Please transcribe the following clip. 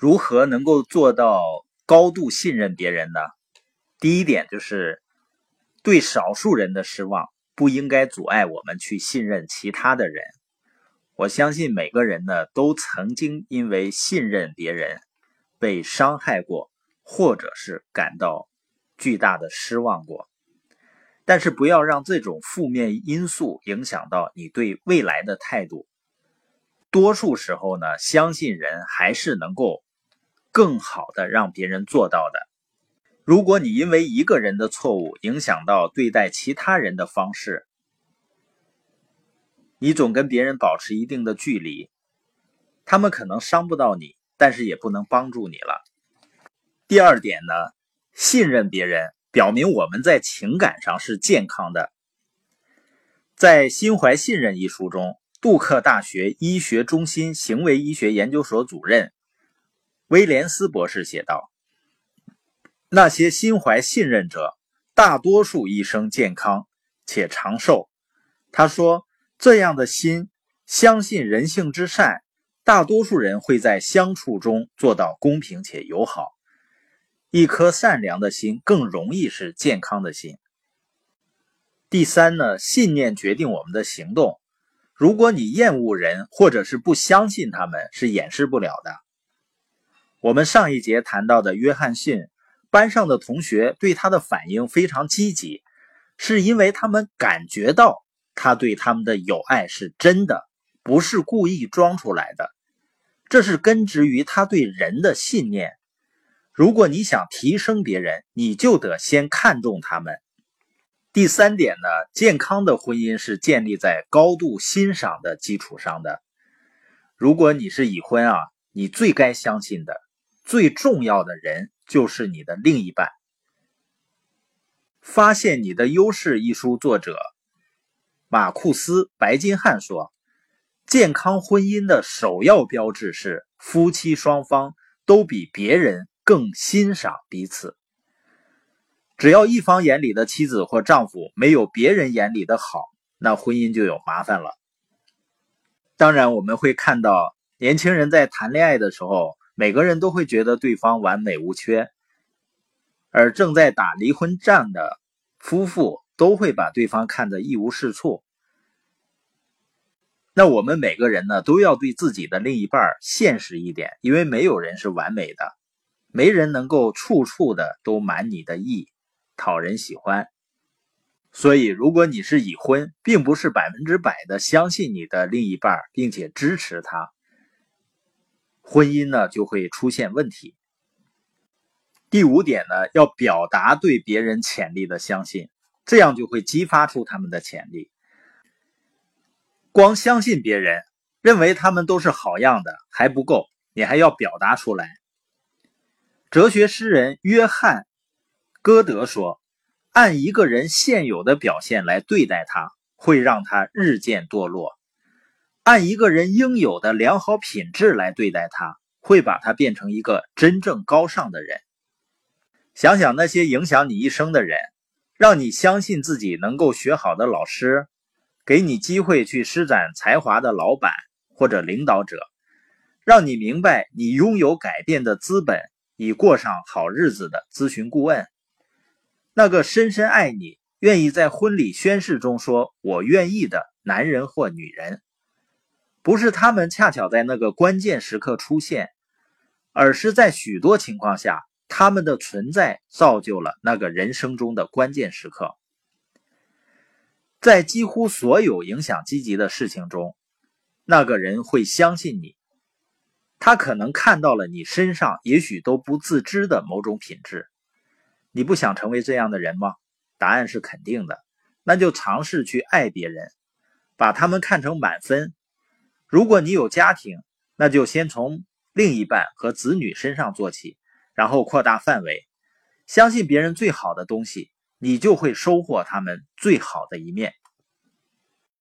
如何能够做到高度信任别人呢？第一点就是对少数人的失望不应该阻碍我们去信任其他的人。我相信每个人呢都曾经因为信任别人被伤害过，或者是感到巨大的失望过。但是不要让这种负面因素影响到你对未来的态度。多数时候呢，相信人还是能够更好的让别人做到的。如果你因为一个人的错误影响到对待其他人的方式，你总跟别人保持一定的距离，他们可能伤不到你，但是也不能帮助你了。第二点呢，信任别人表明我们在情感上是健康的。在《心怀信任》一书中。杜克大学医学中心行为医学研究所主任威廉斯博士写道：“那些心怀信任者，大多数一生健康且长寿。”他说：“这样的心相信人性之善，大多数人会在相处中做到公平且友好。一颗善良的心更容易是健康的心。”第三呢，信念决定我们的行动。如果你厌恶人，或者是不相信他们，是掩饰不了的。我们上一节谈到的约翰逊班上的同学对他的反应非常积极，是因为他们感觉到他对他们的友爱是真的，不是故意装出来的。这是根植于他对人的信念。如果你想提升别人，你就得先看重他们。第三点呢，健康的婚姻是建立在高度欣赏的基础上的。如果你是已婚啊，你最该相信的、最重要的人就是你的另一半。《发现你的优势》一书作者马库斯·白金汉说：“健康婚姻的首要标志是夫妻双方都比别人更欣赏彼此。”只要一方眼里的妻子或丈夫没有别人眼里的好，那婚姻就有麻烦了。当然，我们会看到年轻人在谈恋爱的时候，每个人都会觉得对方完美无缺，而正在打离婚战的夫妇都会把对方看得一无是处。那我们每个人呢，都要对自己的另一半现实一点，因为没有人是完美的，没人能够处处的都满你的意。讨人喜欢，所以如果你是已婚，并不是百分之百的相信你的另一半，并且支持他，婚姻呢就会出现问题。第五点呢，要表达对别人潜力的相信，这样就会激发出他们的潜力。光相信别人，认为他们都是好样的还不够，你还要表达出来。哲学诗人约翰。歌德说：“按一个人现有的表现来对待他，会让他日渐堕落；按一个人应有的良好品质来对待他，会把他变成一个真正高尚的人。”想想那些影响你一生的人，让你相信自己能够学好的老师，给你机会去施展才华的老板或者领导者，让你明白你拥有改变的资本，以过上好日子的咨询顾问。那个深深爱你、愿意在婚礼宣誓中说“我愿意”的男人或女人，不是他们恰巧在那个关键时刻出现，而是在许多情况下，他们的存在造就了那个人生中的关键时刻。在几乎所有影响积极的事情中，那个人会相信你，他可能看到了你身上也许都不自知的某种品质。你不想成为这样的人吗？答案是肯定的。那就尝试去爱别人，把他们看成满分。如果你有家庭，那就先从另一半和子女身上做起，然后扩大范围。相信别人最好的东西，你就会收获他们最好的一面。